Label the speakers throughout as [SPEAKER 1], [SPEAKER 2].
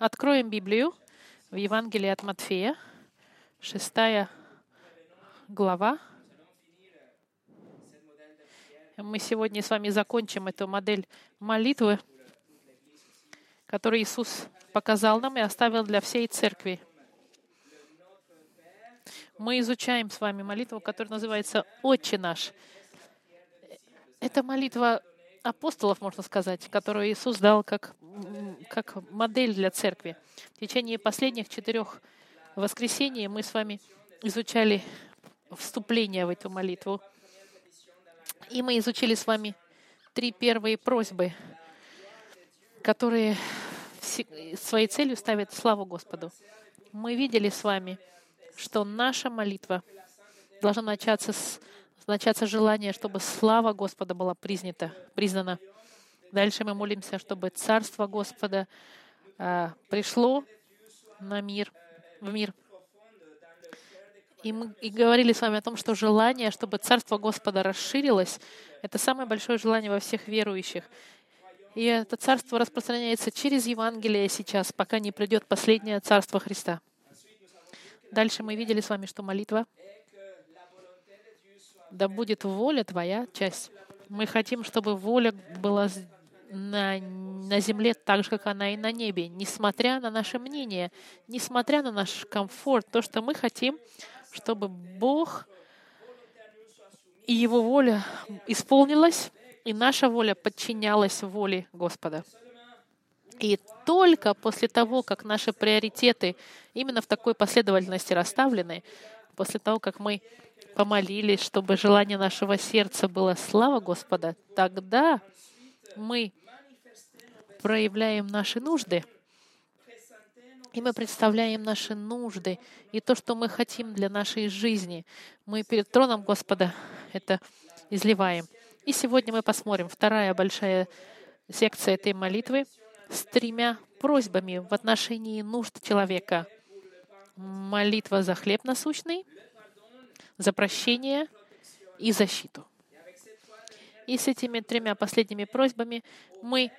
[SPEAKER 1] откроем Библию в Евангелии от Матфея, шестая глава. Мы сегодня с вами закончим эту модель молитвы, которую Иисус показал нам и оставил для всей церкви. Мы изучаем с вами молитву, которая называется «Отче наш». Это молитва апостолов, можно сказать, которую Иисус дал как, как модель для церкви. В течение последних четырех воскресений мы с вами изучали вступление в эту молитву. И мы изучили с вами три первые просьбы, которые своей целью ставят славу Господу. Мы видели с вами, что наша молитва должна начаться с начаться желание, чтобы слава Господа была признята, признана. Дальше мы молимся, чтобы Царство Господа а, пришло на мир, в мир. И мы и говорили с вами о том, что желание, чтобы Царство Господа расширилось, это самое большое желание во всех верующих. И это царство распространяется через Евангелие сейчас, пока не придет последнее царство Христа. Дальше мы видели с вами, что молитва да будет воля Твоя, часть. Мы хотим, чтобы воля была на, на земле так же, как она и на небе, несмотря на наше мнение, несмотря на наш комфорт, то, что мы хотим, чтобы Бог и Его воля исполнилась, и наша воля подчинялась воле Господа. И только после того, как наши приоритеты именно в такой последовательности расставлены, после того, как мы помолились, чтобы желание нашего сердца было слава Господа, тогда мы проявляем наши нужды, и мы представляем наши нужды и то, что мы хотим для нашей жизни. Мы перед троном Господа это изливаем. И сегодня мы посмотрим вторая большая секция этой молитвы с тремя просьбами в отношении нужд человека. Молитва за хлеб насущный — за прощение и защиту. И с этими тремя последними просьбами мы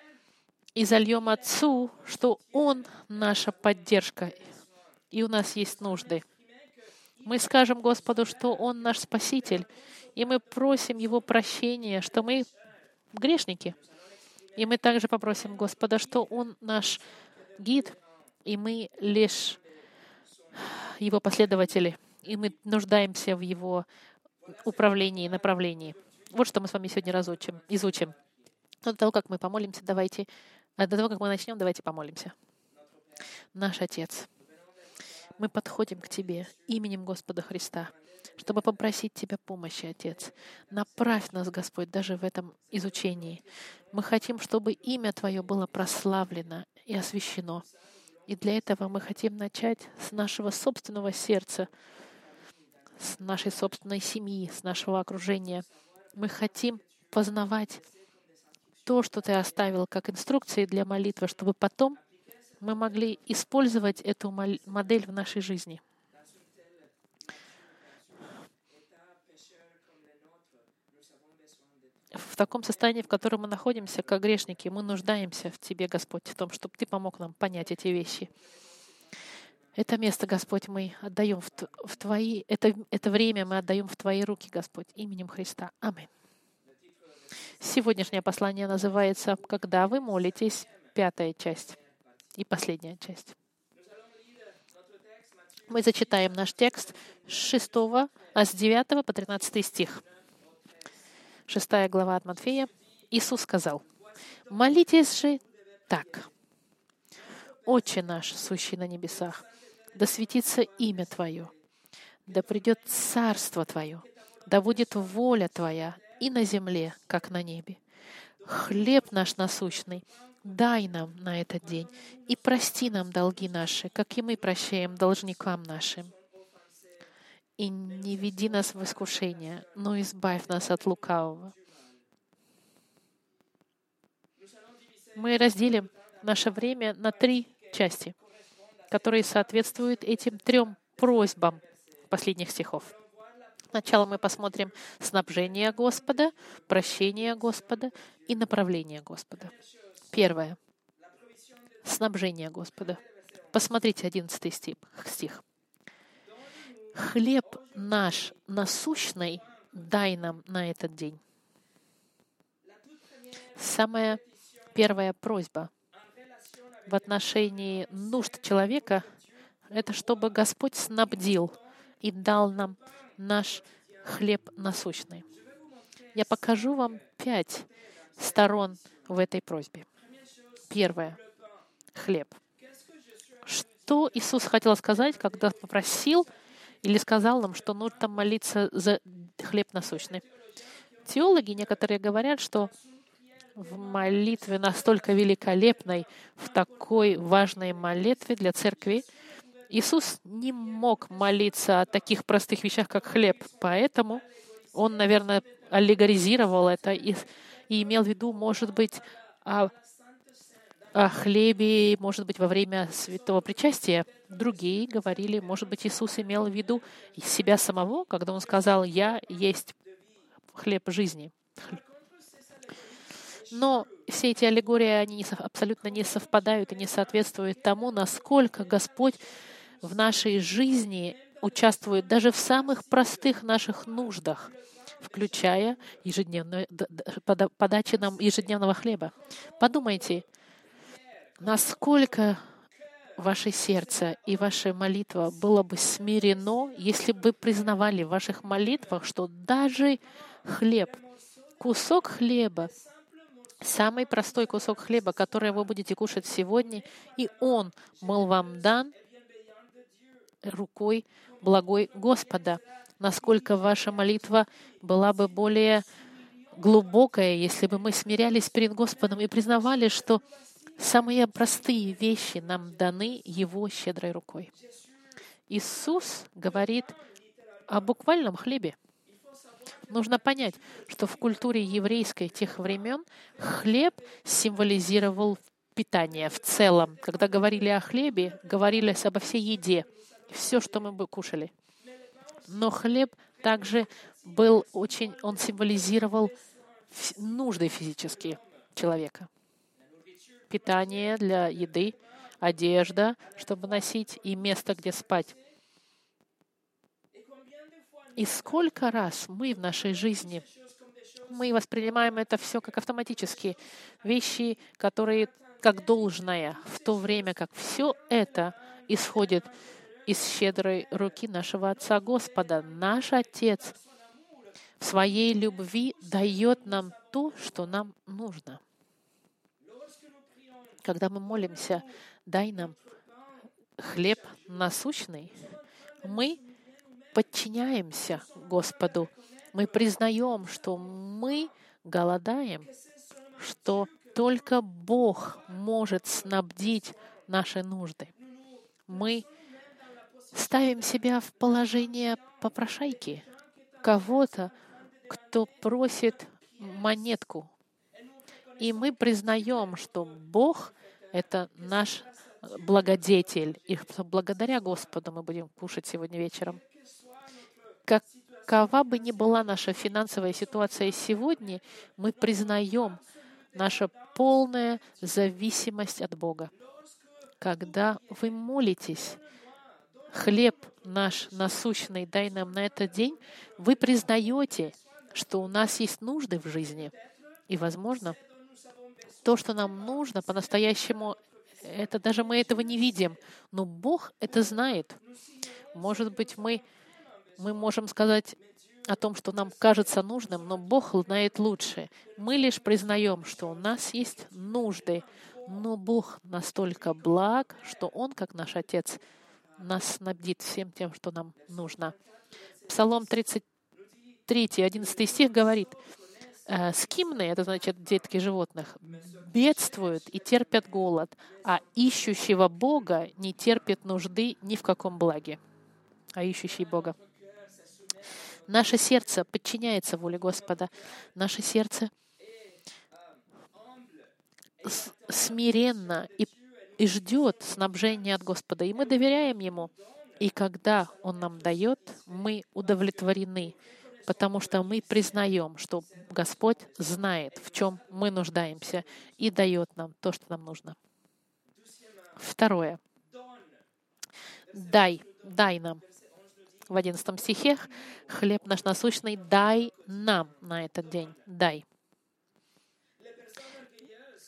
[SPEAKER 1] изольем Отцу, что Он наша поддержка, и у нас есть нужды. Мы скажем Господу, что Он наш Спаситель, и мы просим Его прощения, что мы грешники. И мы также попросим Господа, что Он наш гид, и мы лишь Его последователи и мы нуждаемся в Его управлении и направлении. Вот что мы с вами сегодня разучим, изучим. Но до того, как мы помолимся, давайте, а до того, как мы начнем, давайте помолимся. Наш Отец, мы подходим к Тебе именем Господа Христа, чтобы попросить Тебя помощи, Отец. Направь нас, Господь, даже в этом изучении. Мы хотим, чтобы имя Твое было прославлено и освящено. И для этого мы хотим начать с нашего собственного сердца, с нашей собственной семьи, с нашего окружения. Мы хотим познавать то, что Ты оставил как инструкции для молитвы, чтобы потом мы могли использовать эту модель в нашей жизни. В таком состоянии, в котором мы находимся, как грешники, мы нуждаемся в Тебе, Господь, в том, чтобы Ты помог нам понять эти вещи. Это место, Господь, мы отдаем в, Твои, это, это время мы отдаем в Твои руки, Господь, именем Христа. Аминь. Сегодняшнее послание называется «Когда вы молитесь», пятая часть и последняя часть. Мы зачитаем наш текст с 6, а с 9 по 13 стих. Шестая глава от Матфея. Иисус сказал, «Молитесь же так. Отче наш, сущий на небесах, да светится имя Твое, да придет царство Твое, да будет воля Твоя и на земле, как на небе. Хлеб наш насущный дай нам на этот день и прости нам долги наши, как и мы прощаем должникам нашим. И не веди нас в искушение, но избавь нас от лукавого. Мы разделим наше время на три части которые соответствуют этим трем просьбам последних стихов. Сначала мы посмотрим снабжение Господа, прощение Господа и направление Господа. Первое. снабжения Господа. Посмотрите 11 стих. «Хлеб наш насущный дай нам на этот день». Самая первая просьба в отношении нужд человека — это чтобы Господь снабдил и дал нам наш хлеб насущный. Я покажу вам пять сторон в этой просьбе. Первое — хлеб. Что Иисус хотел сказать, когда попросил или сказал нам, что нужно молиться за хлеб насущный? Теологи некоторые говорят, что в молитве настолько великолепной, в такой важной молитве для церкви, Иисус не мог молиться о таких простых вещах, как хлеб. Поэтому он, наверное, аллегоризировал это и, и имел в виду, может быть, о, о хлебе, может быть, во время святого причастия. Другие говорили, может быть, Иисус имел в виду себя самого, когда он сказал, «Я есть хлеб жизни». Но все эти аллегории, они абсолютно не совпадают и не соответствуют тому, насколько Господь в нашей жизни участвует даже в самых простых наших нуждах, включая ежедневную подачу нам ежедневного хлеба. Подумайте, насколько ваше сердце и ваша молитва было бы смирено, если бы признавали в ваших молитвах, что даже хлеб, кусок хлеба, самый простой кусок хлеба, который вы будете кушать сегодня, и он был вам дан рукой благой Господа. Насколько ваша молитва была бы более глубокая, если бы мы смирялись перед Господом и признавали, что самые простые вещи нам даны Его щедрой рукой. Иисус говорит о буквальном хлебе. Нужно понять, что в культуре еврейской тех времен хлеб символизировал питание в целом. Когда говорили о хлебе, говорили обо всей еде, все, что мы бы кушали. Но хлеб также был очень, он символизировал нужды физические человека. Питание для еды, одежда, чтобы носить, и место, где спать. И сколько раз мы в нашей жизни мы воспринимаем это все как автоматически, вещи, которые как должное, в то время как все это исходит из щедрой руки нашего Отца Господа. Наш Отец в своей любви дает нам то, что нам нужно. Когда мы молимся, дай нам хлеб насущный, мы подчиняемся Господу. Мы признаем, что мы голодаем, что только Бог может снабдить наши нужды. Мы ставим себя в положение попрошайки, кого-то, кто просит монетку. И мы признаем, что Бог — это наш благодетель, и благодаря Господу мы будем кушать сегодня вечером какова бы ни была наша финансовая ситуация сегодня, мы признаем нашу полную зависимость от Бога. Когда вы молитесь, хлеб наш насущный дай нам на этот день, вы признаете, что у нас есть нужды в жизни. И, возможно, то, что нам нужно по-настоящему, это даже мы этого не видим, но Бог это знает. Может быть, мы мы можем сказать о том, что нам кажется нужным, но Бог знает лучше. Мы лишь признаем, что у нас есть нужды, но Бог настолько благ, что Он, как наш Отец, нас снабдит всем тем, что нам нужно. Псалом 33, 11 стих говорит, «Э, скимные, это значит детки животных, бедствуют и терпят голод, а ищущего Бога не терпит нужды ни в каком благе. А ищущий Бога. Наше сердце подчиняется воле Господа. Наше сердце смиренно и, и ждет снабжения от Господа. И мы доверяем Ему. И когда Он нам дает, мы удовлетворены, потому что мы признаем, что Господь знает, в чем мы нуждаемся, и дает нам то, что нам нужно. Второе. Дай, дай нам. В одиннадцатом стихе хлеб наш насущный дай нам на этот день. Дай.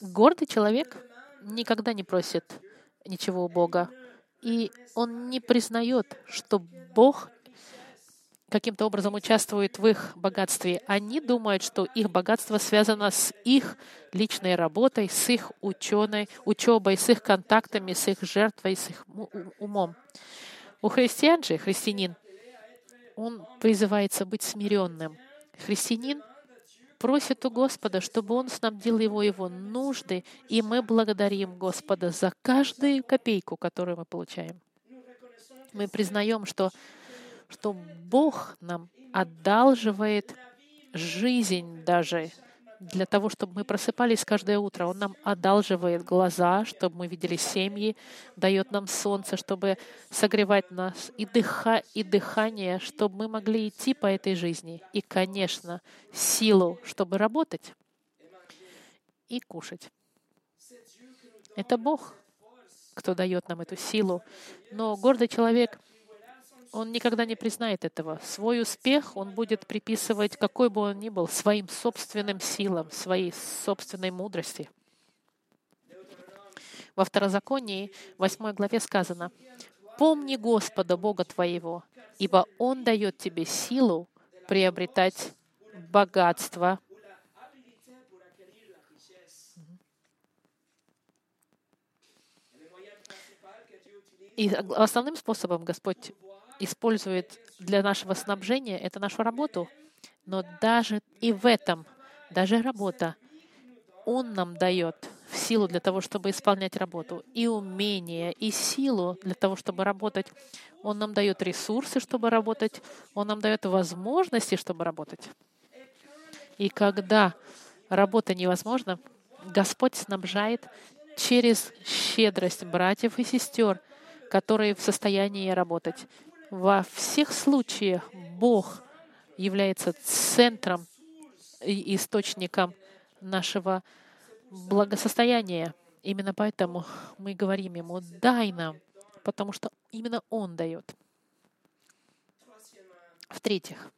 [SPEAKER 1] Гордый человек никогда не просит ничего у Бога. И он не признает, что Бог каким-то образом участвует в их богатстве. Они думают, что их богатство связано с их личной работой, с их ученой, учебой, с их контактами, с их жертвой, с их умом. У христиан же, христианин, он призывается быть смиренным. Христианин просит у Господа, чтобы Он снабдил его его нужды, и мы благодарим Господа за каждую копейку, которую мы получаем. Мы признаем, что что Бог нам одалживает жизнь даже для того, чтобы мы просыпались каждое утро. Он нам одалживает глаза, чтобы мы видели семьи, дает нам солнце, чтобы согревать нас, и, дыха, и дыхание, чтобы мы могли идти по этой жизни. И, конечно, силу, чтобы работать и кушать. Это Бог, кто дает нам эту силу. Но гордый человек — он никогда не признает этого. Свой успех он будет приписывать, какой бы он ни был, своим собственным силам, своей собственной мудрости. Во Второзаконии, 8 главе сказано, «Помни Господа, Бога твоего, ибо Он дает тебе силу приобретать богатство». И основным способом Господь использует для нашего снабжения, это нашу работу. Но даже и в этом, даже работа, Он нам дает силу для того, чтобы исполнять работу, и умение, и силу для того, чтобы работать. Он нам дает ресурсы, чтобы работать, Он нам дает возможности, чтобы работать. И когда работа невозможна, Господь снабжает через щедрость братьев и сестер, которые в состоянии работать. Во всех случаях Бог является центром и источником нашего благосостояния. Именно поэтому мы говорим Ему, дай нам, потому что именно Он дает. В-третьих,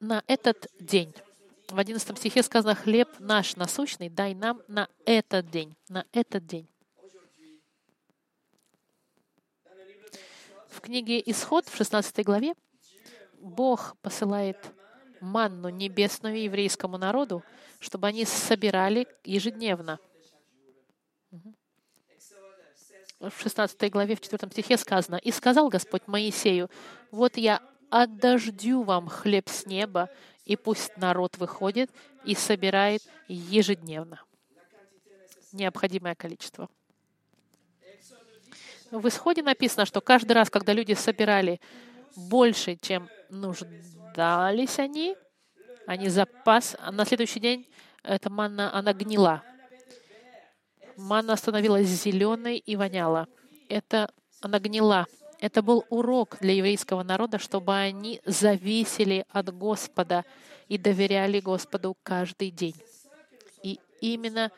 [SPEAKER 1] на этот день, в 11 стихе сказано, хлеб наш насущный дай нам на этот день, на этот день. Книге Исход, в 16 главе, Бог посылает манну небесную еврейскому народу, чтобы они собирали ежедневно. В 16 главе, в 4 стихе сказано, «И сказал Господь Моисею, вот я отдождю вам хлеб с неба, и пусть народ выходит и собирает ежедневно необходимое количество». В исходе написано, что каждый раз, когда люди собирали больше, чем нуждались они, они запас, а на следующий день эта манна, она гнила. Манна становилась зеленой и воняла. Это она гнила. Это был урок для еврейского народа, чтобы они зависели от Господа и доверяли Господу каждый день. И именно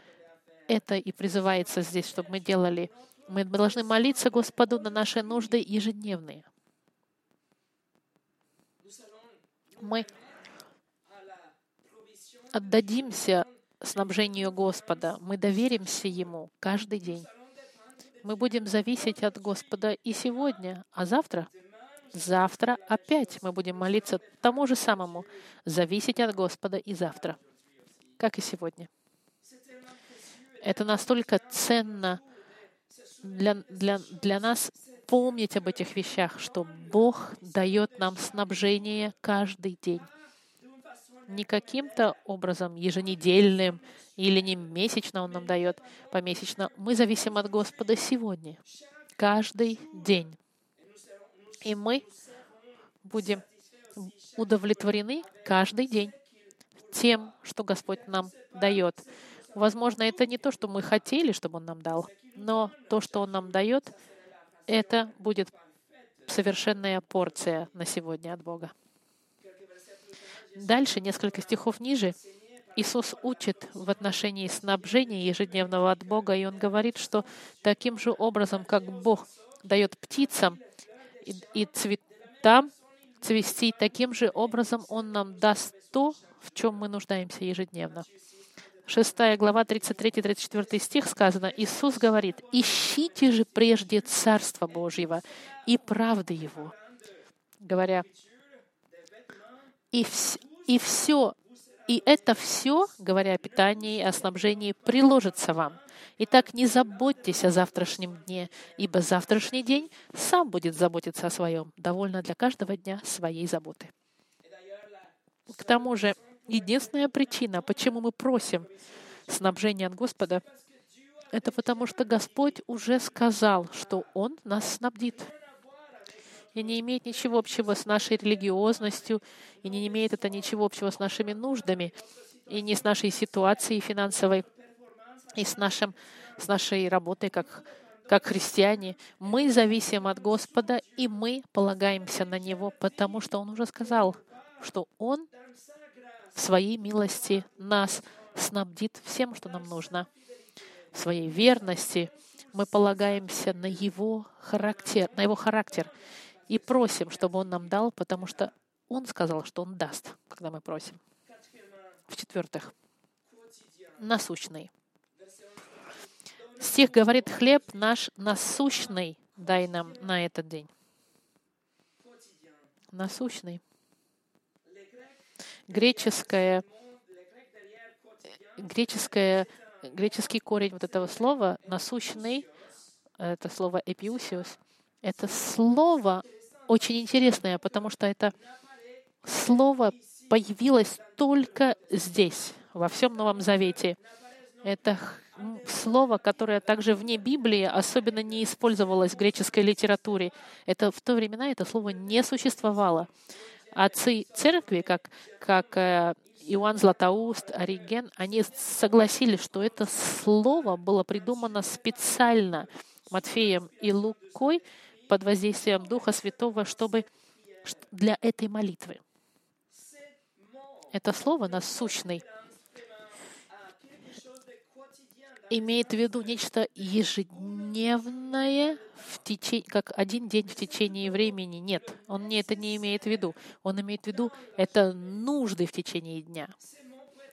[SPEAKER 1] это и призывается здесь, чтобы мы делали мы должны молиться Господу на наши нужды ежедневные. Мы отдадимся снабжению Господа, мы доверимся Ему каждый день. Мы будем зависеть от Господа и сегодня, а завтра, завтра опять мы будем молиться тому же самому, зависеть от Господа и завтра, как и сегодня. Это настолько ценно, для, для, для нас помнить об этих вещах, что Бог дает нам снабжение каждый день. Не каким-то образом еженедельным или не месячно Он нам дает помесячно. Мы зависим от Господа сегодня, каждый день. И мы будем удовлетворены каждый день тем, что Господь нам дает. Возможно, это не то, что мы хотели, чтобы Он нам дал, но то, что Он нам дает, это будет совершенная порция на сегодня от Бога. Дальше, несколько стихов ниже, Иисус учит в отношении снабжения ежедневного от Бога, и Он говорит, что таким же образом, как Бог дает птицам и, цветам цвести, таким же образом Он нам даст то, в чем мы нуждаемся ежедневно. 6 глава, 33-34 стих сказано, Иисус говорит, «Ищите же прежде Царство Божьего и правды Его». Говоря, и, вс- и все, и это все, говоря о питании о снабжении, приложится вам. Итак, не заботьтесь о завтрашнем дне, ибо завтрашний день сам будет заботиться о своем. Довольно для каждого дня своей заботы. К тому же, единственная причина, почему мы просим снабжения от Господа, это потому что Господь уже сказал, что Он нас снабдит. И не имеет ничего общего с нашей религиозностью, и не имеет это ничего общего с нашими нуждами, и не с нашей ситуацией финансовой, и с, нашим, с нашей работой как, как христиане. Мы зависим от Господа, и мы полагаемся на Него, потому что Он уже сказал, что Он в своей милости нас снабдит всем, что нам нужно. В своей верности мы полагаемся на его характер, на его характер и просим, чтобы он нам дал, потому что он сказал, что он даст, когда мы просим. В-четвертых, насущный. Стих говорит, хлеб наш насущный дай нам на этот день. Насущный. Греческое, греческое, греческий корень вот этого слова насущный, это слово эпиусиус, это слово очень интересное, потому что это слово появилось только здесь, во всем Новом Завете. Это слово, которое также вне Библии особенно не использовалось в греческой литературе. Это в то времена это слово не существовало. Отцы церкви, как, как э, Иоанн Златоуст, Ориген, они согласились, что это слово было придумано специально Матфеем и Лукой под воздействием Духа Святого, чтобы для этой молитвы. Это слово насущный имеет в виду нечто ежедневное в течение, как один день в течение времени. Нет, он не, это не имеет в виду. Он имеет в виду это нужды в течение дня.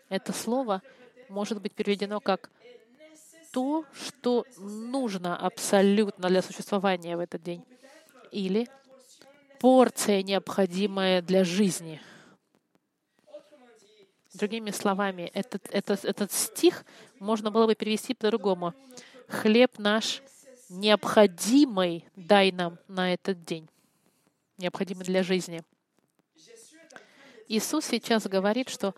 [SPEAKER 1] Это слово может быть переведено как то, что нужно абсолютно для существования в этот день. Или порция, необходимая для жизни. Другими словами, этот, этот, этот стих можно было бы перевести по-другому. «Хлеб наш необходимый дай нам на этот день, необходимый для жизни». Иисус сейчас говорит, что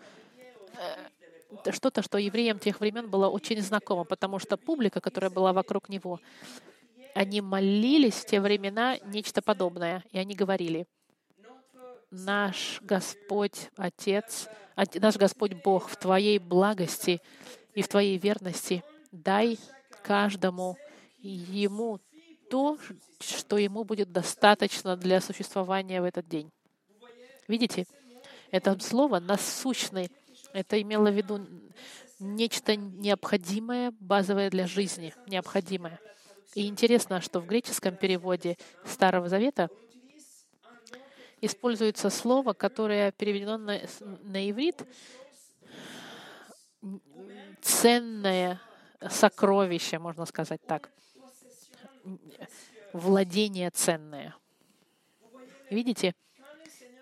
[SPEAKER 1] э, что-то, что евреям тех времен было очень знакомо, потому что публика, которая была вокруг него, они молились в те времена нечто подобное, и они говорили, «Наш Господь, Отец, наш Господь Бог, в Твоей благости и в Твоей верности дай каждому ему то, что ему будет достаточно для существования в этот день». Видите? Это слово «насущный» это имело в виду нечто необходимое, базовое для жизни, необходимое. И интересно, что в греческом переводе Старого Завета используется слово, которое переведено на, на иврит ценное сокровище, можно сказать так. Владение ценное. Видите,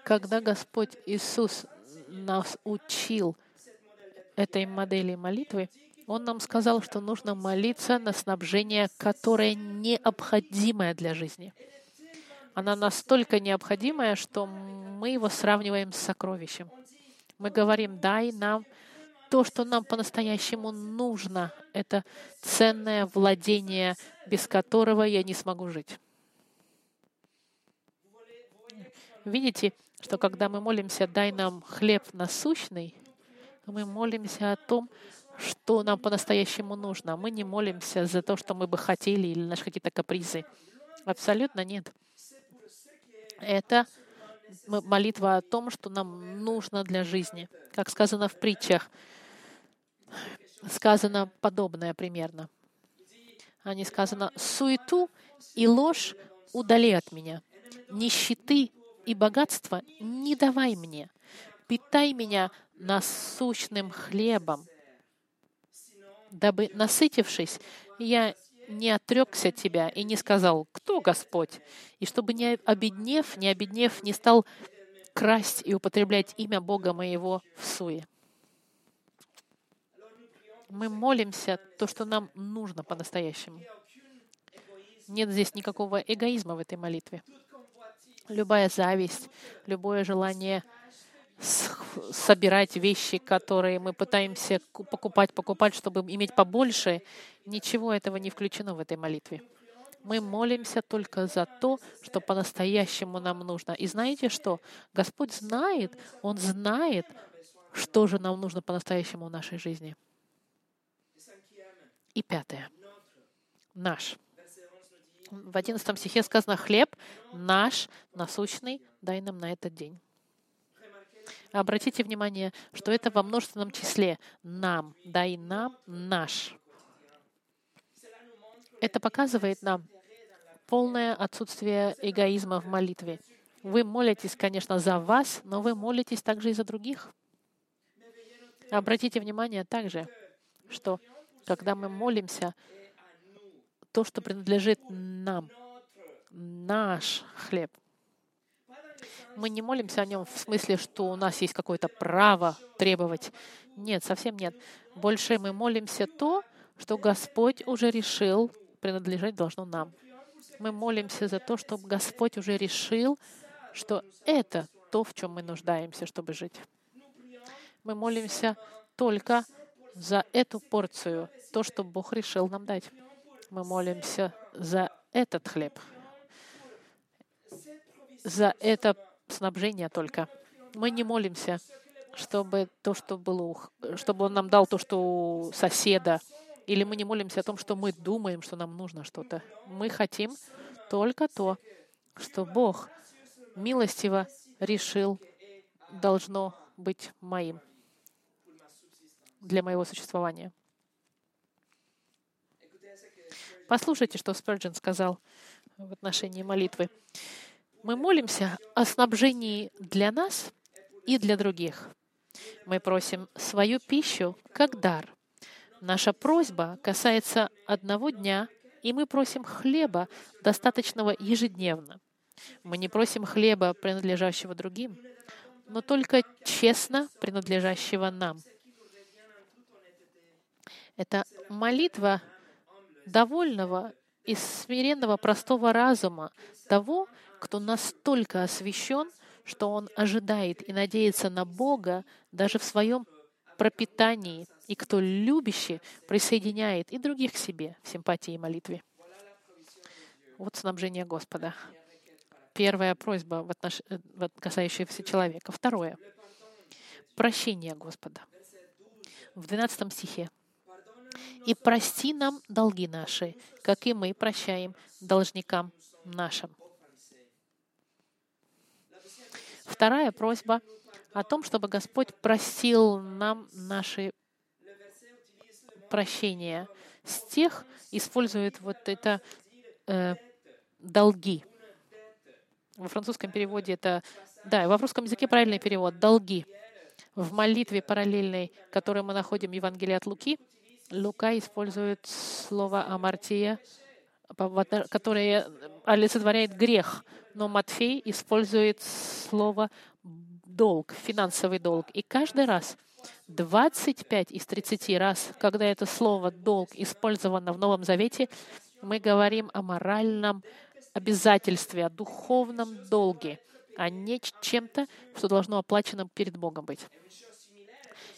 [SPEAKER 1] когда Господь Иисус нас учил этой модели молитвы, Он нам сказал, что нужно молиться на снабжение, которое необходимое для жизни. Она настолько необходимая, что мы его сравниваем с сокровищем. Мы говорим, дай нам то, что нам по-настоящему нужно. Это ценное владение, без которого я не смогу жить. Видите, что когда мы молимся «дай нам хлеб насущный», мы молимся о том, что нам по-настоящему нужно. Мы не молимся за то, что мы бы хотели или наши какие-то капризы. Абсолютно нет. Это молитва о том, что нам нужно для жизни. Как сказано в притчах, сказано подобное примерно. Они сказано «суету и ложь удали от меня, нищеты и богатства не давай мне, питай меня насущным хлебом, дабы, насытившись, я не отрекся от тебя и не сказал, кто Господь, и чтобы не обеднев, не обеднев, не стал красть и употреблять имя Бога моего в суе. Мы молимся то, что нам нужно по-настоящему. Нет здесь никакого эгоизма в этой молитве. Любая зависть, любое желание собирать вещи, которые мы пытаемся покупать, покупать, чтобы иметь побольше, ничего этого не включено в этой молитве. Мы молимся только за то, что по-настоящему нам нужно. И знаете что? Господь знает, Он знает, что же нам нужно по-настоящему в нашей жизни. И пятое. Наш. В одиннадцатом стихе сказано «Хлеб наш насущный дай нам на этот день». Обратите внимание, что это во множественном числе «нам», «дай нам наш». Это показывает нам полное отсутствие эгоизма в молитве. Вы молитесь, конечно, за вас, но вы молитесь также и за других. Обратите внимание также, что когда мы молимся, то, что принадлежит нам, наш хлеб, мы не молимся о нем в смысле, что у нас есть какое-то право требовать. Нет, совсем нет. Больше мы молимся то, что Господь уже решил принадлежать должно нам. Мы молимся за то, чтобы Господь уже решил, что это то, в чем мы нуждаемся, чтобы жить. Мы молимся только за эту порцию, то, что Бог решил нам дать. Мы молимся за этот хлеб, за это снабжение только. Мы не молимся, чтобы то, что было, чтобы Он нам дал то, что у соседа, или мы не молимся о том, что мы думаем, что нам нужно что-то. Мы хотим только то, что Бог милостиво решил должно быть моим для моего существования. Послушайте, что Спurgeon сказал в отношении молитвы. Мы молимся о снабжении для нас и для других. Мы просим свою пищу как дар — Наша просьба касается одного дня, и мы просим хлеба, достаточного ежедневно. Мы не просим хлеба, принадлежащего другим, но только честно принадлежащего нам. Это молитва довольного и смиренного простого разума того, кто настолько освящен, что он ожидает и надеется на Бога даже в своем пропитании, и кто любящий присоединяет и других к себе в симпатии и молитве. Вот снабжение Господа. Первая просьба, в отнош... Э, касающаяся человека. Второе. Прощение Господа. В 12 стихе. «И прости нам долги наши, как и мы прощаем должникам нашим». Вторая просьба о том, чтобы Господь простил нам наши прощения. С тех использует вот это э, долги. Во французском переводе это, да, во русском языке правильный перевод — долги. В молитве параллельной, которую мы находим в Евангелии от Луки, Лука использует слово «амартия», которое олицетворяет грех, но Матфей использует слово долг, финансовый долг. И каждый раз, 25 из 30 раз, когда это слово «долг» использовано в Новом Завете, мы говорим о моральном обязательстве, о духовном долге, а не чем-то, что должно оплачено перед Богом быть.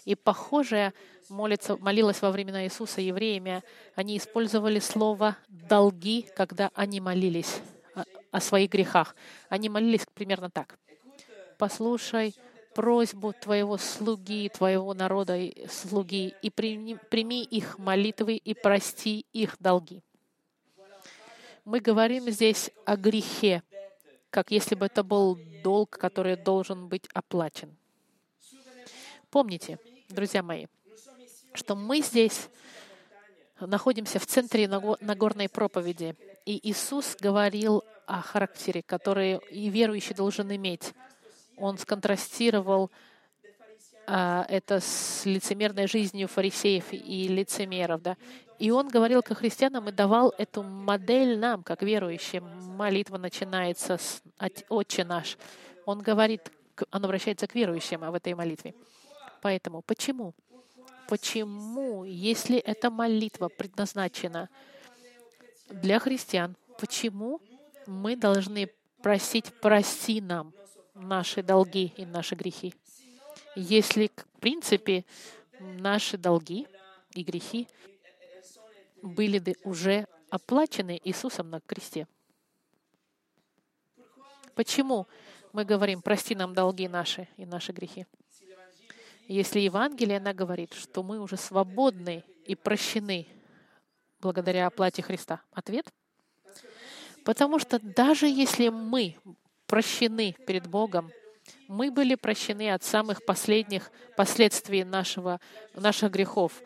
[SPEAKER 1] И похожее молится, молилась во времена Иисуса евреями. Они использовали слово «долги», когда они молились о, о своих грехах. Они молились примерно так послушай просьбу твоего слуги, твоего народа слуги, и прими, прими их молитвы и прости их долги. Мы говорим здесь о грехе, как если бы это был долг, который должен быть оплачен. Помните, друзья мои, что мы здесь находимся в центре Нагорной проповеди. И Иисус говорил о характере, который и верующий должен иметь. Он сконтрастировал а, это с лицемерной жизнью фарисеев и лицемеров. Да? И он говорил к христианам и давал эту модель нам, как верующим. Молитва начинается с «Отче наш». Он говорит, он обращается к верующим в этой молитве. Поэтому почему? Почему, если эта молитва предназначена для христиан, почему мы должны просить «прости нам наши долги и наши грехи»? Если, в принципе, наши долги и грехи были бы уже оплачены Иисусом на кресте. Почему мы говорим, прости нам долги наши и наши грехи? Если Евангелие, она говорит, что мы уже свободны и прощены благодаря оплате Христа. Ответ? Потому что даже если мы прощены перед Богом, мы были прощены от самых последних последствий нашего, наших грехов,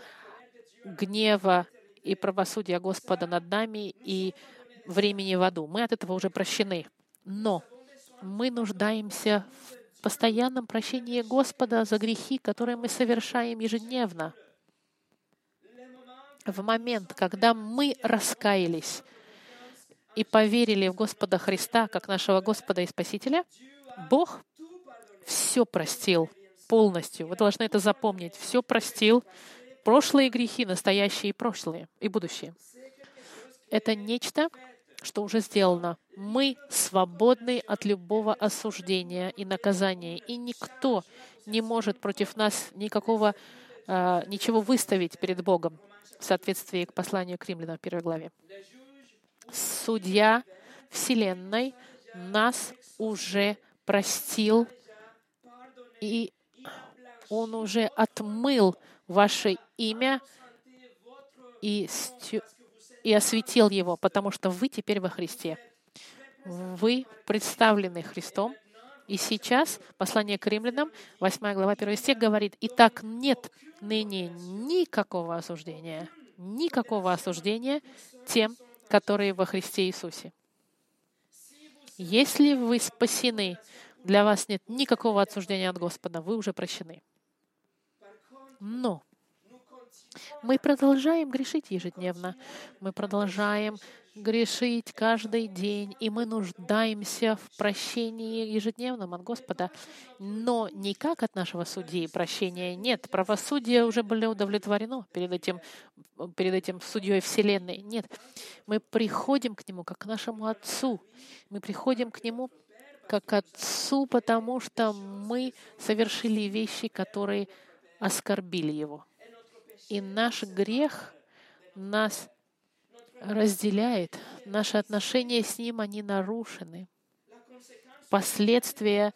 [SPEAKER 1] гнева и правосудия Господа над нами и времени в аду. Мы от этого уже прощены. Но мы нуждаемся в постоянном прощении Господа за грехи, которые мы совершаем ежедневно. В момент, когда мы раскаялись и поверили в Господа Христа как нашего Господа и Спасителя, Бог все простил полностью. Вы должны это запомнить. Все простил. Прошлые грехи, настоящие и прошлые, и будущие. Это нечто, что уже сделано. Мы свободны от любого осуждения и наказания, и никто не может против нас никакого э, ничего выставить перед Богом в соответствии к посланию к римлянам в первой главе. Судья Вселенной нас уже простил и Он уже отмыл ваше имя и, и осветил его, потому что вы теперь во Христе. Вы представлены Христом, и сейчас послание к римлянам, 8 глава, 1 стих говорит, «Итак, нет ныне никакого осуждения, никакого осуждения тем, которые во Христе Иисусе. Если вы спасены для вас нет никакого отсуждения от Господа, вы уже прощены. Но мы продолжаем грешить ежедневно. Мы продолжаем грешить каждый день, и мы нуждаемся в прощении ежедневном от Господа. Но не как от нашего судьи прощения нет. Правосудие уже было удовлетворено перед этим, перед этим судьей Вселенной. Нет. Мы приходим к Нему как к нашему Отцу. Мы приходим к Нему как Отцу, потому что мы совершили вещи, которые оскорбили Его. И наш грех нас разделяет. Наши отношения с Ним, они нарушены. Последствия,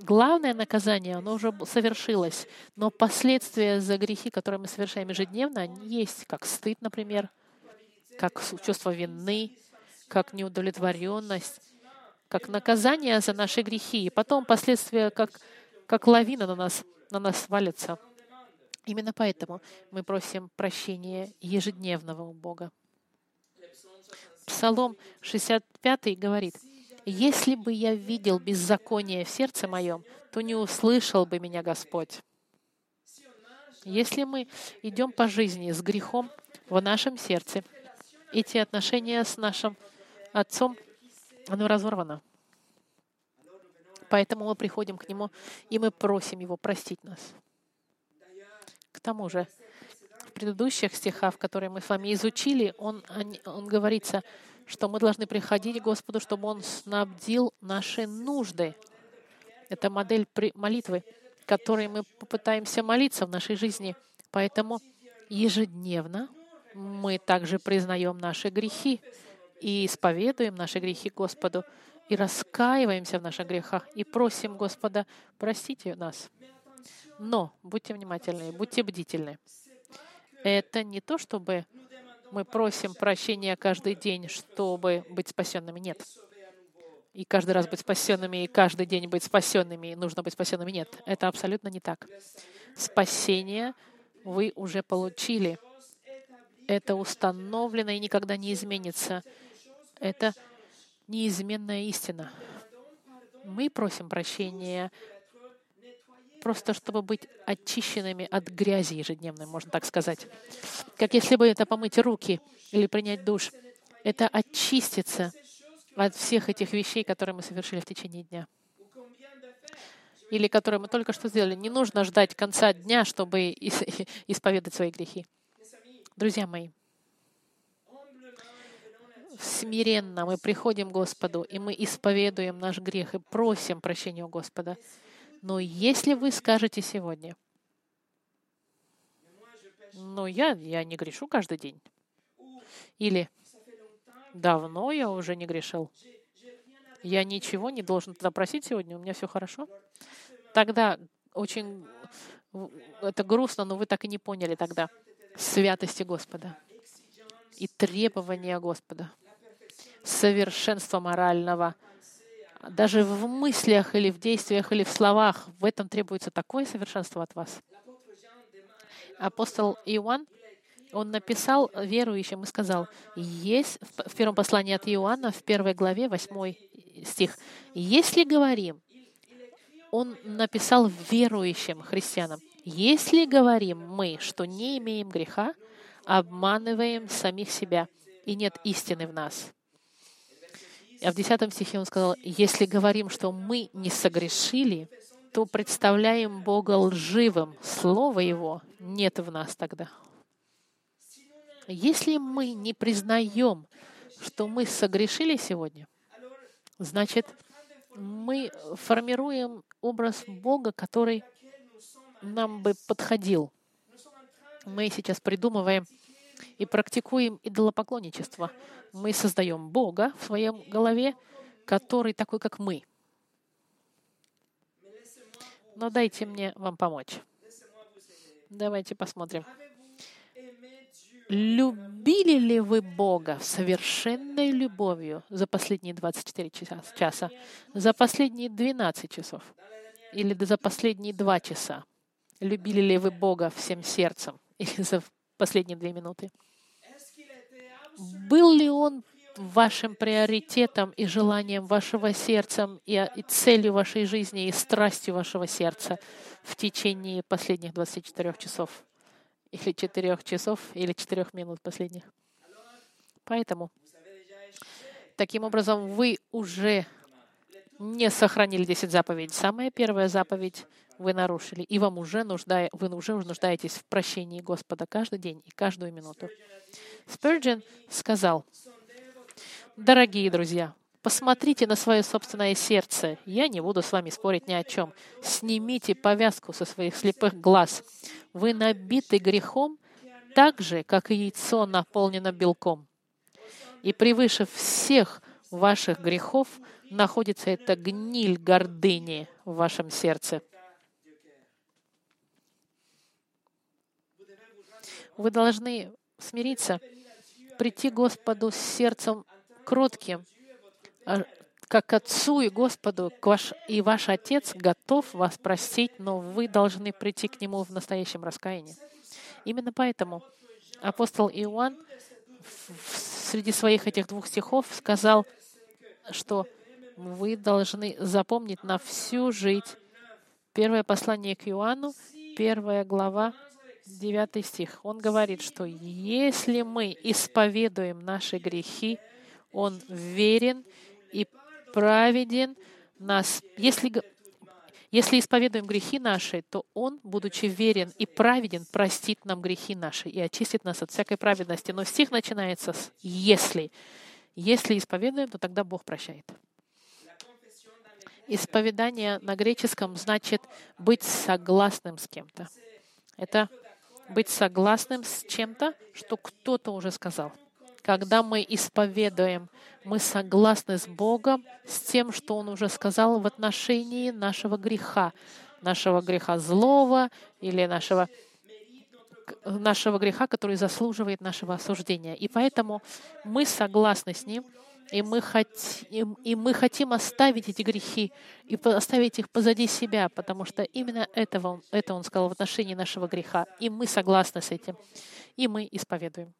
[SPEAKER 1] главное наказание, оно уже совершилось, но последствия за грехи, которые мы совершаем ежедневно, они есть, как стыд, например, как чувство вины, как неудовлетворенность, как наказание за наши грехи, и потом последствия, как, как лавина на нас, на нас валится. Именно поэтому мы просим прощения ежедневного у Бога. Псалом 65 говорит, «Если бы я видел беззаконие в сердце моем, то не услышал бы меня Господь». Если мы идем по жизни с грехом в нашем сердце, эти отношения с нашим Отцом оно разорвано. Поэтому мы приходим к Нему, и мы просим Его простить нас. Тому же, в предыдущих стихах, которые мы с вами изучили, он, он говорится, что мы должны приходить к Господу, чтобы Он снабдил наши нужды. Это модель молитвы, которой мы попытаемся молиться в нашей жизни. Поэтому ежедневно мы также признаем наши грехи, и исповедуем наши грехи Господу, и раскаиваемся в наших грехах, и просим Господа, простите нас. Но будьте внимательны, будьте бдительны. Это не то, чтобы мы просим прощения каждый день, чтобы быть спасенными. Нет. И каждый раз быть спасенными, и каждый день быть спасенными, и нужно быть спасенными. Нет, это абсолютно не так. Спасение вы уже получили. Это установлено и никогда не изменится. Это неизменная истина. Мы просим прощения просто чтобы быть очищенными от грязи ежедневной, можно так сказать. Как если бы это помыть руки или принять душ. Это очиститься от всех этих вещей, которые мы совершили в течение дня. Или которые мы только что сделали. Не нужно ждать конца дня, чтобы исповедать свои грехи. Друзья мои, смиренно мы приходим к Господу, и мы исповедуем наш грех и просим прощения у Господа. Но если вы скажете сегодня, ну я, я не грешу каждый день, или давно я уже не грешил, я ничего не должен тогда просить сегодня, у меня все хорошо, тогда очень это грустно, но вы так и не поняли тогда святости Господа и требования Господа, совершенства морального — даже в мыслях или в действиях или в словах, в этом требуется такое совершенство от вас. Апостол Иоанн, он написал верующим и сказал, есть в первом послании от Иоанна, в первой главе, восьмой стих, «Если говорим, он написал верующим христианам, если говорим мы, что не имеем греха, обманываем самих себя, и нет истины в нас. А в 10 стихе он сказал, если говорим, что мы не согрешили, то представляем Бога лживым. Слово Его нет в нас тогда. Если мы не признаем, что мы согрешили сегодня, значит, мы формируем образ Бога, который нам бы подходил. Мы сейчас придумываем и практикуем идолопоклонничество. Мы создаем Бога в своем голове, который такой, как мы. Но дайте мне вам помочь. Давайте посмотрим. Любили ли вы Бога совершенной любовью за последние 24 часа, за последние 12 часов или за последние 2 часа? Любили ли вы Бога всем сердцем или за последние две минуты. Был ли он вашим приоритетом и желанием вашего сердца, и, и целью вашей жизни, и страстью вашего сердца в течение последних 24 часов? Или 4 часов, или 4 минут последних? Поэтому, таким образом, вы уже не сохранили 10 заповедей. Самая первая заповедь вы нарушили, и вам уже нужда, вы уже нуждаетесь в прощении Господа каждый день и каждую минуту. Спurgeon сказал, «Дорогие друзья, посмотрите на свое собственное сердце. Я не буду с вами спорить ни о чем. Снимите повязку со своих слепых глаз. Вы набиты грехом так же, как и яйцо наполнено белком. И превыше всех ваших грехов находится эта гниль гордыни в вашем сердце. Вы должны смириться, прийти Господу с сердцем кротким, а, как Отцу и Господу, и ваш Отец готов вас простить, но вы должны прийти к Нему в настоящем раскаянии. Именно поэтому апостол Иоанн среди своих этих двух стихов сказал, что вы должны запомнить на всю жизнь первое послание к Иоанну, первая глава, 9 стих. Он говорит, что если мы исповедуем наши грехи, Он верен и праведен нас. Если, если исповедуем грехи наши, то Он, будучи верен и праведен, простит нам грехи наши и очистит нас от всякой праведности. Но стих начинается с «если». Если исповедуем, то тогда Бог прощает. Исповедание на греческом значит быть согласным с кем-то. Это быть согласным с чем-то, что кто-то уже сказал. Когда мы исповедуем, мы согласны с Богом, с тем, что Он уже сказал в отношении нашего греха, нашего греха злого или нашего, нашего греха, который заслуживает нашего осуждения. И поэтому мы согласны с Ним, И мы, хотим, и мы хотим оставить эти грехи и оставить их позади себя, потому что именно этого, это Он сказал в отношении нашего греха. И мы согласны с этим. И мы исповедуем.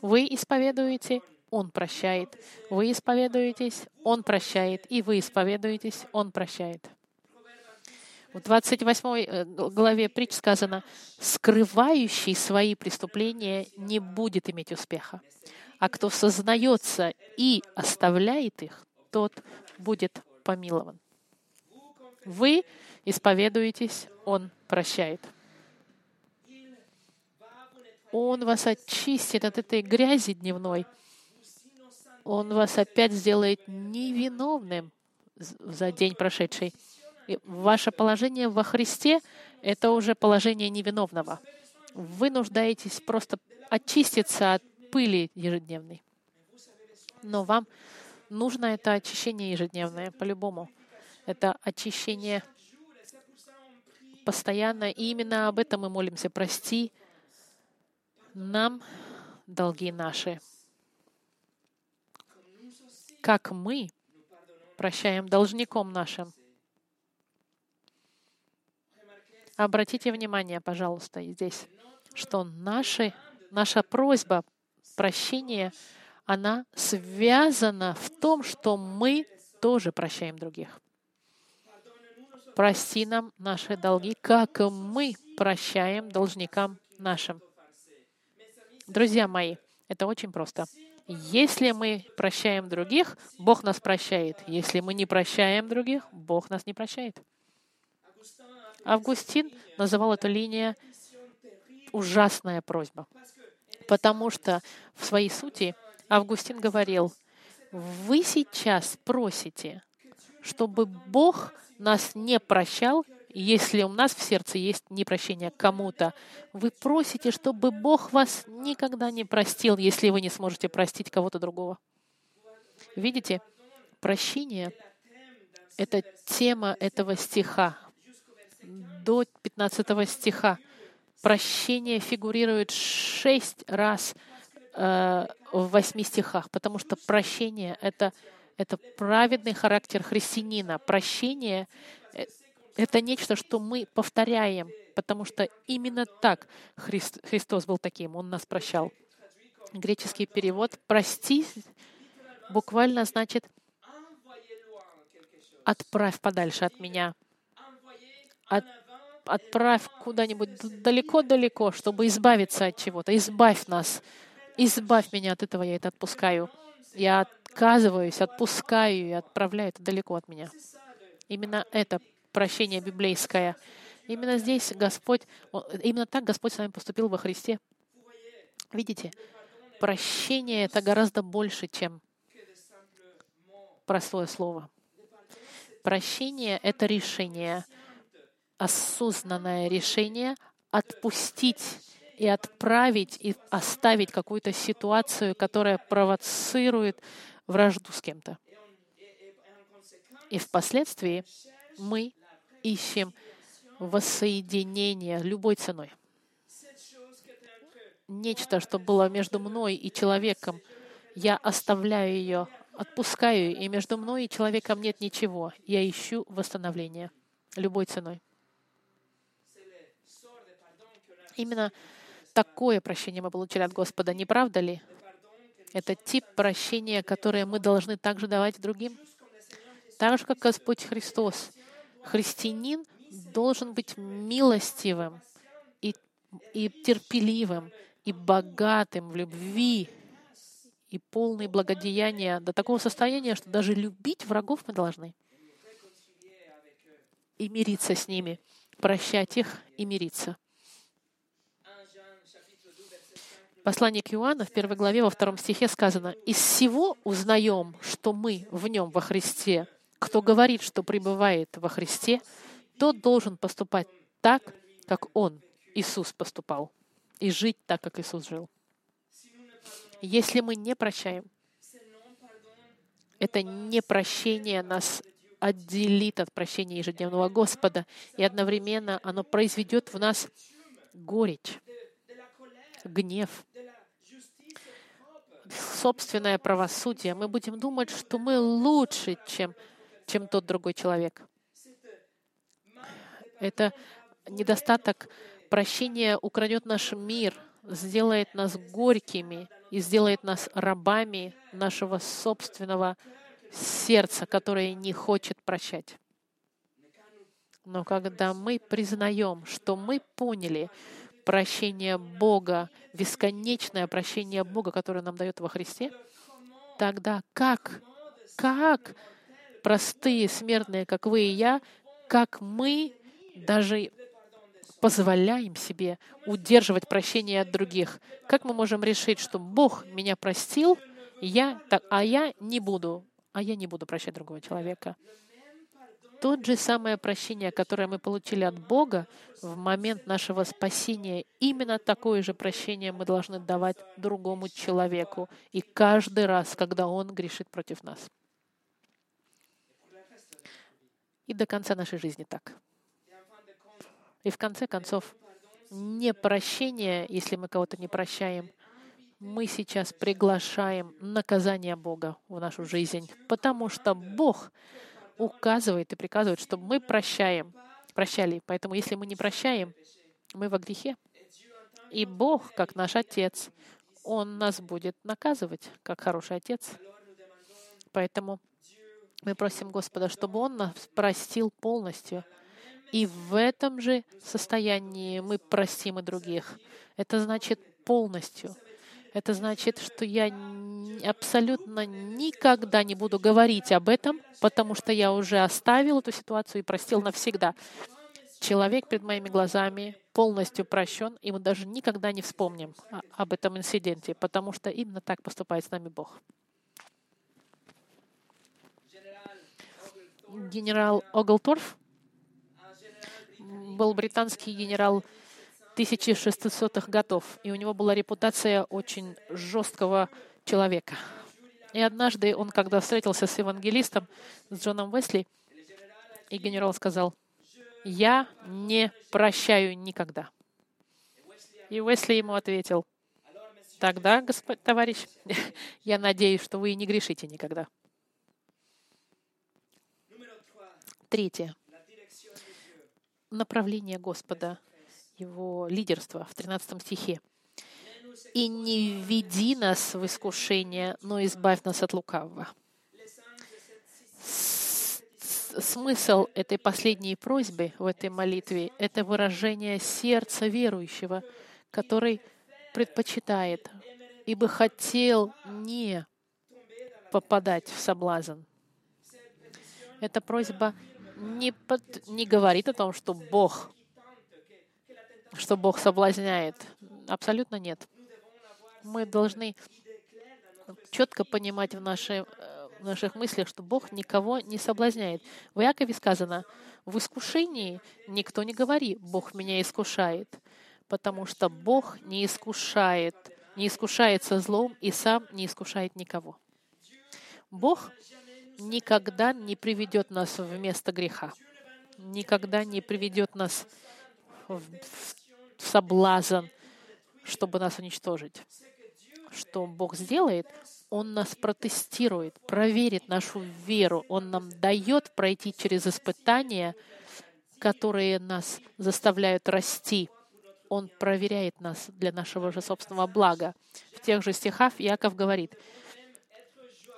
[SPEAKER 1] Вы исповедуете, Он прощает. Вы исповедуетесь, Он прощает. И вы исповедуетесь, Он прощает. В 28 э, главе притч сказано, «Скрывающий свои преступления не будет иметь успеха, а кто сознается и оставляет их, тот будет помилован». Вы исповедуетесь, Он прощает. Он вас очистит от этой грязи дневной. Он вас опять сделает невиновным за день прошедший. И ваше положение во Христе — это уже положение невиновного. Вы нуждаетесь просто очиститься от пыли ежедневной. Но вам нужно это очищение ежедневное, по-любому. Это очищение постоянно. И именно об этом мы молимся. Прости нам долги наши. Как мы прощаем должником нашим. Обратите внимание, пожалуйста, здесь, что наши, наша просьба прощения, она связана в том, что мы тоже прощаем других. Прости нам наши долги, как мы прощаем должникам нашим. Друзья мои, это очень просто. Если мы прощаем других, Бог нас прощает. Если мы не прощаем других, Бог нас не прощает. Августин называл эту линию ужасная просьба, потому что в своей сути Августин говорил, вы сейчас просите, чтобы Бог нас не прощал, если у нас в сердце есть непрощение кому-то. Вы просите, чтобы Бог вас никогда не простил, если вы не сможете простить кого-то другого. Видите, прощение — это тема этого стиха до 15 стиха. Прощение фигурирует шесть раз э, в восьми стихах, потому что прощение — это, это праведный характер христианина. Прощение э, — это нечто, что мы повторяем, потому что именно так Христ, Христос был таким, Он нас прощал. Греческий перевод «прости» буквально значит «отправь подальше от меня», от, отправь куда-нибудь далеко-далеко, чтобы избавиться от чего-то. Избавь нас. Избавь меня от этого, я это отпускаю. Я отказываюсь, отпускаю и отправляю это далеко от меня. Именно это прощение библейское. Именно здесь Господь, именно так Господь с вами поступил во Христе. Видите, прощение — это гораздо больше, чем простое слово. Прощение — это решение — осознанное решение отпустить и отправить и оставить какую-то ситуацию, которая провоцирует вражду с кем-то. И впоследствии мы ищем воссоединение любой ценой. Нечто, что было между мной и человеком, я оставляю ее, отпускаю, и между мной и человеком нет ничего. Я ищу восстановление любой ценой. Именно такое прощение мы получили от Господа, не правда ли? Это тип прощения, которое мы должны также давать другим. Так же, как Господь Христос. Христианин должен быть милостивым и, и терпеливым, и богатым в любви, и полный благодеяния до такого состояния, что даже любить врагов мы должны. И мириться с ними, прощать их и мириться. Послание к Иоанну в первой главе во втором стихе сказано, «Из всего узнаем, что мы в нем во Христе. Кто говорит, что пребывает во Христе, тот должен поступать так, как Он, Иисус, поступал, и жить так, как Иисус жил». Если мы не прощаем, это непрощение нас отделит от прощения ежедневного Господа, и одновременно оно произведет в нас горечь, гнев, собственное правосудие. Мы будем думать, что мы лучше, чем, чем тот другой человек. Это недостаток прощения украдет наш мир, сделает нас горькими и сделает нас рабами нашего собственного сердца, которое не хочет прощать. Но когда мы признаем, что мы поняли прощение Бога, бесконечное прощение Бога, которое нам дает во Христе, тогда как, как простые смертные, как вы и я, как мы даже позволяем себе удерживать прощение от других. Как мы можем решить, что Бог меня простил, я, а я не буду, а я не буду прощать другого человека? Тот же самое прощение, которое мы получили от Бога в момент нашего спасения, именно такое же прощение мы должны давать другому человеку. И каждый раз, когда он грешит против нас. И до конца нашей жизни так. И в конце концов, не прощение, если мы кого-то не прощаем, мы сейчас приглашаем наказание Бога в нашу жизнь, потому что Бог указывает и приказывает, чтобы мы прощаем, прощали. Поэтому если мы не прощаем, мы во грехе. И Бог, как наш Отец, Он нас будет наказывать, как хороший Отец. Поэтому мы просим Господа, чтобы Он нас простил полностью — и в этом же состоянии мы простим и других. Это значит полностью. Это значит, что я абсолютно никогда не буду говорить об этом, потому что я уже оставил эту ситуацию и простил навсегда. Человек перед моими глазами полностью прощен, и мы даже никогда не вспомним об этом инциденте, потому что именно так поступает с нами Бог. Генерал Оглторф был британский генерал 1600-х годов, и у него была репутация очень жесткого человека. И однажды он, когда встретился с евангелистом, с Джоном Уэсли, и генерал сказал, «Я не прощаю никогда». И Уэсли ему ответил, «Тогда, господь, товарищ, я надеюсь, что вы и не грешите никогда». Третье направление Господа, Его лидерство в 13 стихе. «И не введи нас в искушение, но избавь нас от лукавого». Смысл этой последней просьбы в этой молитве — это выражение сердца верующего, который предпочитает и бы хотел не попадать в соблазн. Эта просьба не, под, не говорит о том, что Бог, что Бог соблазняет. Абсолютно нет. Мы должны четко понимать в, нашей, в наших мыслях, что Бог никого не соблазняет. В Иакове сказано, в искушении никто не говори, Бог меня искушает, потому что Бог не искушает, не искушается злом и сам не искушает никого. Бог никогда не приведет нас в место греха, никогда не приведет нас в соблазн, чтобы нас уничтожить. Что Бог сделает? Он нас протестирует, проверит нашу веру. Он нам дает пройти через испытания, которые нас заставляют расти. Он проверяет нас для нашего же собственного блага. В тех же стихах Яков говорит,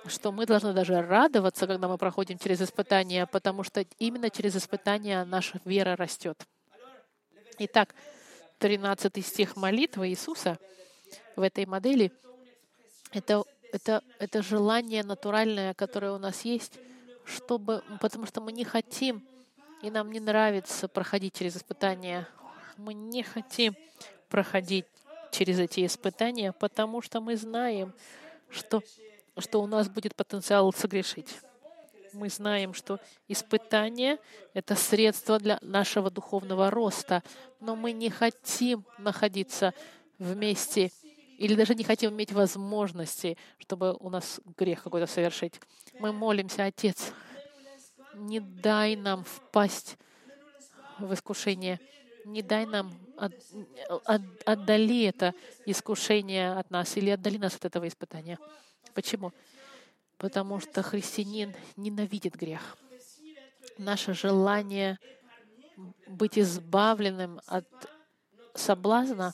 [SPEAKER 1] что мы должны даже радоваться, когда мы проходим через испытания, потому что именно через испытания наша вера растет. Итак, 13 стих молитвы Иисуса в этой модели — это, это, это желание натуральное, которое у нас есть, чтобы, потому что мы не хотим, и нам не нравится проходить через испытания. Мы не хотим проходить через эти испытания, потому что мы знаем, что что у нас будет потенциал согрешить. Мы знаем, что испытание — это средство для нашего духовного роста, но мы не хотим находиться вместе или даже не хотим иметь возможности, чтобы у нас грех какой-то совершить. Мы молимся, Отец, не дай нам впасть в искушение, Не дай нам от, от, отдали это искушение от нас или отдали нас от этого испытания. Почему? Потому что христианин ненавидит грех. Наше желание быть избавленным от соблазна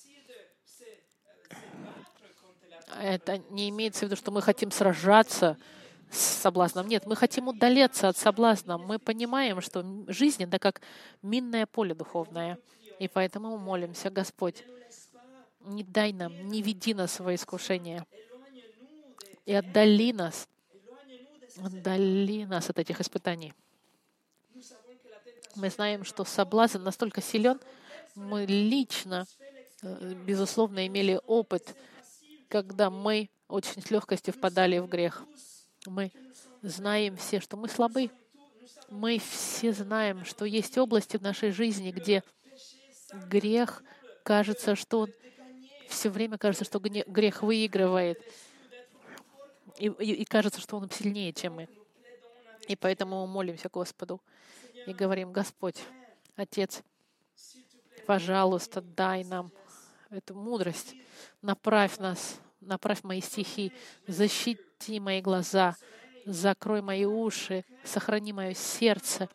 [SPEAKER 1] это не имеется в виду, что мы хотим сражаться с соблазном. Нет, мы хотим удаляться от соблазна. Мы понимаем, что жизнь — это как минное поле духовное. И поэтому молимся, Господь, не дай нам, не веди нас в искушение. И отдали нас, отдали нас от этих испытаний. Мы знаем, что соблазн настолько силен, мы лично, э, безусловно, имели опыт, когда мы очень с легкостью впадали в грех. Мы знаем все, что мы слабы. Мы все знаем, что есть области в нашей жизни, где грех кажется, что он все время кажется, что грех выигрывает. И, и, и кажется, что он сильнее, чем мы. И поэтому мы молимся Господу и говорим, Господь, Отец, пожалуйста, дай нам эту мудрость, направь нас, направь мои стихи, защити мои глаза, закрой мои уши, сохрани мое сердце,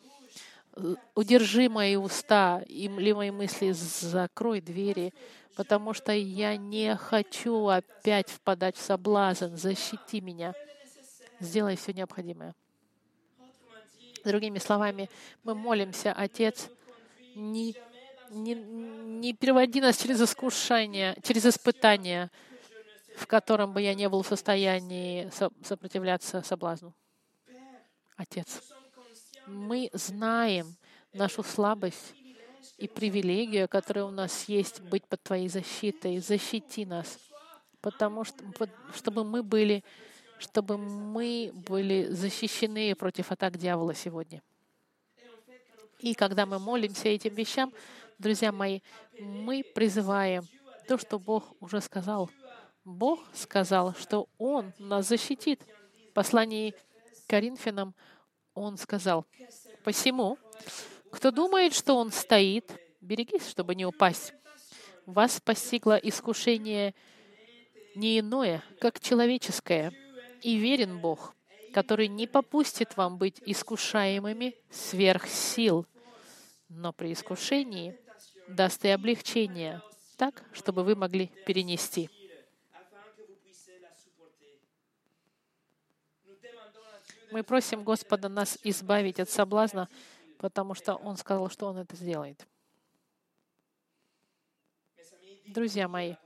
[SPEAKER 1] удержи мои уста или мои мысли, закрой двери, потому что я не хочу опять впадать в соблазн. Защити меня. Сделай все необходимое. Другими словами, мы молимся, Отец, не, не, не переводи нас через искушение, через испытания, в котором бы я не был в состоянии сопротивляться соблазну. Отец, мы знаем нашу слабость и привилегию, которая у нас есть, быть под Твоей защитой. Защити нас, потому что, чтобы мы были, чтобы мы были защищены против атак дьявола сегодня. И когда мы молимся этим вещам, друзья мои, мы призываем то, что Бог уже сказал. Бог сказал, что Он нас защитит. В послании к Коринфянам Он сказал, «Посему, кто думает, что он стоит, берегись, чтобы не упасть. Вас постигло искушение не иное, как человеческое, и верен Бог, который не попустит вам быть искушаемыми сверх сил, но при искушении даст и облегчение, так, чтобы вы могли перенести. Мы просим Господа нас избавить от соблазна потому что Он сказал, что Он это сделает. Друзья мои,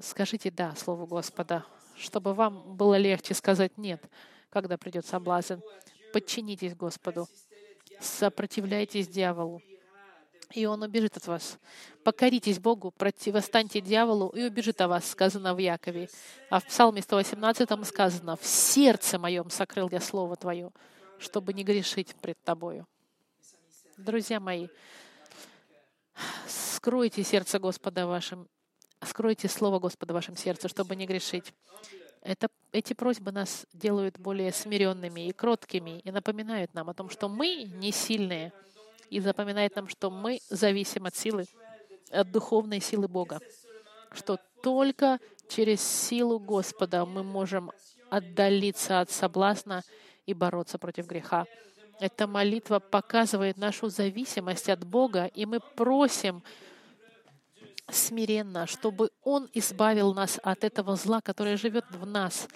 [SPEAKER 1] скажите «да» Слову Господа, чтобы вам было легче сказать «нет», когда придет соблазн. Подчинитесь Господу, сопротивляйтесь дьяволу, и он убежит от вас. Покоритесь Богу, противостаньте дьяволу, и убежит от вас, сказано в Якове. А в Псалме 118 сказано, «В сердце моем сокрыл я Слово Твое, чтобы не грешить пред Тобою». Друзья мои, скройте сердце Господа вашим, скройте Слово Господа в вашем сердце, чтобы не грешить. Это, эти просьбы нас делают более смиренными и кроткими и напоминают нам о том, что мы не сильные, и запоминает нам, что мы зависим от силы, от духовной силы Бога, что только через силу Господа мы можем отдалиться от соблазна и бороться против греха. Эта молитва показывает нашу зависимость от Бога, и мы просим смиренно, чтобы Он избавил нас от этого зла, которое живет в нас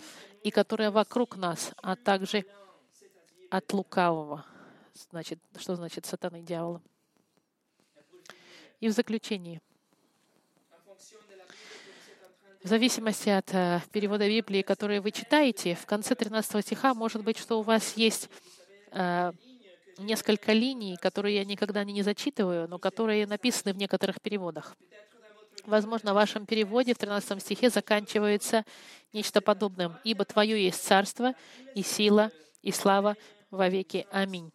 [SPEAKER 1] и которое вокруг нас, а также от лукавого. Значит, что значит сатана и дьявола? И в заключении, в зависимости от э, перевода Библии, который вы читаете, в конце 13 стиха может быть, что у вас есть Э, несколько линий, которые я никогда не зачитываю, но которые написаны в некоторых переводах. Возможно, в вашем переводе в 13 стихе заканчивается нечто подобным. «Ибо Твое есть царство, и сила, и слава во веки. Аминь».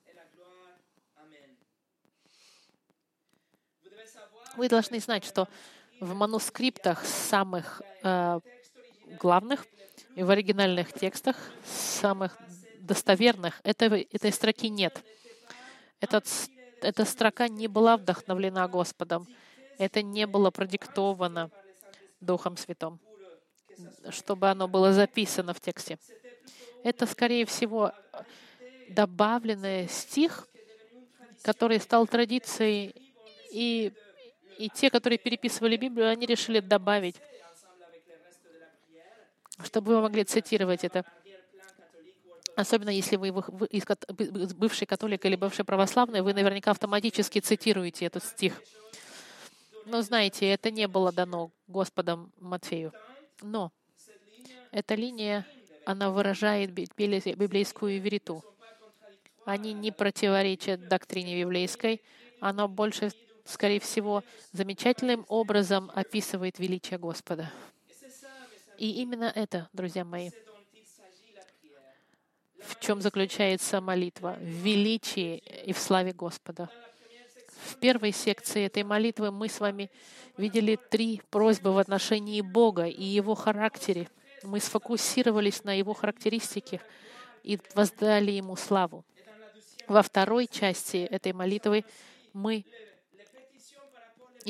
[SPEAKER 1] Вы должны знать, что в манускриптах самых э, главных и в оригинальных текстах самых достоверных, этого, этой строки нет. Этот эта строка не была вдохновлена Господом. Это не было продиктовано Духом Святым, чтобы оно было записано в тексте. Это, скорее всего, добавленный стих, который стал традицией, и, и те, которые переписывали Библию, они решили добавить, чтобы вы могли цитировать это. Особенно если вы бывший католик или бывший православный, вы наверняка автоматически цитируете этот стих. Но знаете, это не было дано Господом Матфею. Но эта линия, она выражает библейскую вериту. Они не противоречат доктрине библейской. Она больше, скорее всего, замечательным образом описывает величие Господа. И именно это, друзья мои, в чем заключается молитва? В величии и в славе Господа. В первой секции этой молитвы мы с вами видели три просьбы в отношении Бога и Его характере. Мы сфокусировались на Его характеристиках и воздали Ему славу. Во второй части этой молитвы мы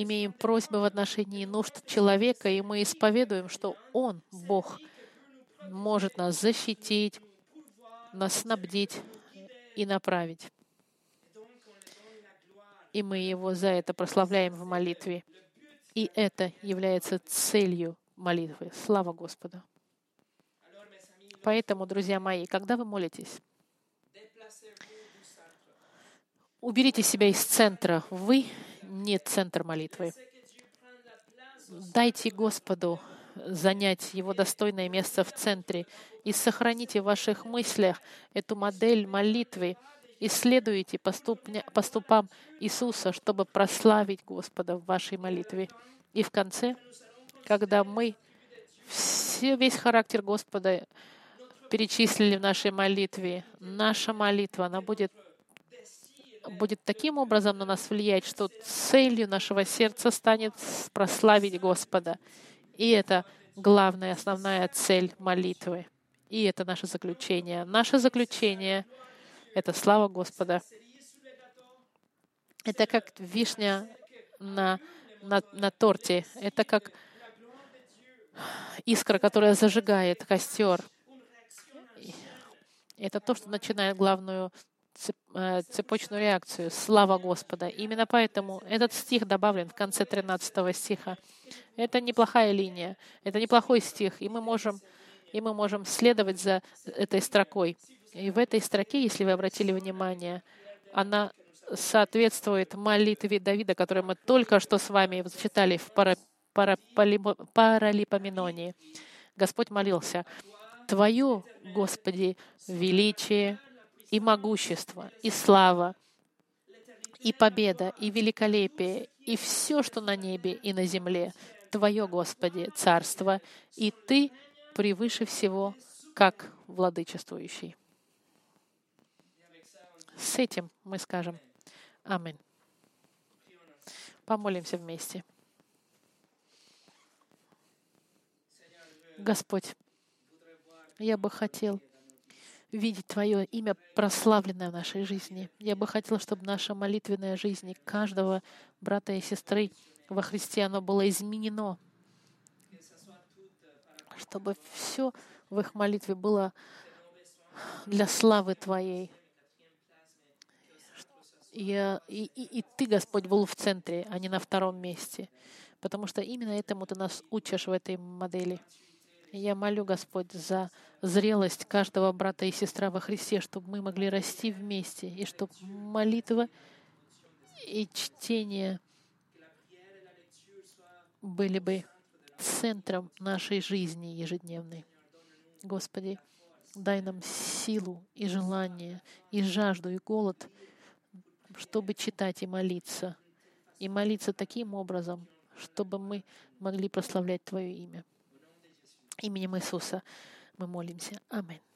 [SPEAKER 1] имеем просьбы в отношении нужд человека, и мы исповедуем, что Он, Бог, может нас защитить, нас снабдить и направить. И мы Его за это прославляем в молитве. И это является целью молитвы. Слава Господу. Поэтому, друзья мои, когда вы молитесь, уберите себя из центра. Вы не центр молитвы. Дайте Господу занять его достойное место в центре и сохраните в ваших мыслях эту модель молитвы, исследуйте поступня, поступам Иисуса, чтобы прославить Господа в вашей молитве. И в конце, когда мы все, весь характер Господа перечислили в нашей молитве, наша молитва, она будет будет таким образом на нас влиять, что целью нашего сердца станет прославить Господа. И это главная, основная цель молитвы. И это наше заключение. Наше заключение — это слава Господа. Это как вишня на, на, на торте. Это как искра, которая зажигает костер. Это то, что начинает главную цепочную реакцию. Слава Господа. Именно поэтому этот стих добавлен в конце 13 стиха. Это неплохая линия, это неплохой стих, и мы можем, и мы можем следовать за этой строкой. И в этой строке, если вы обратили внимание, она соответствует молитве Давида, которую мы только что с вами зачитали в пара, Паралипоменонии. Господь молился, «Твое, Господи, величие, и могущество, и слава, и победа, и великолепие, и все, что на небе и на земле, Твое, Господи, Царство, и Ты превыше всего, как владычествующий. С этим мы скажем Аминь. Помолимся вместе. Господь, я бы хотел видеть Твое имя прославленное в нашей жизни. Я бы хотела, чтобы наша молитвенная жизнь каждого брата и сестры во Христе, оно было изменено, чтобы все в их молитве было для славы Твоей. И, и, и Ты, Господь, был в центре, а не на втором месте. Потому что именно этому Ты нас учишь в этой модели. Я молю, Господь, за зрелость каждого брата и сестра во Христе, чтобы мы могли расти вместе, и чтобы молитва и чтение были бы центром нашей жизни ежедневной. Господи, дай нам силу и желание, и жажду, и голод, чтобы читать и молиться, и молиться таким образом, чтобы мы могли прославлять Твое имя. Именем Иисуса мы молимся. Аминь.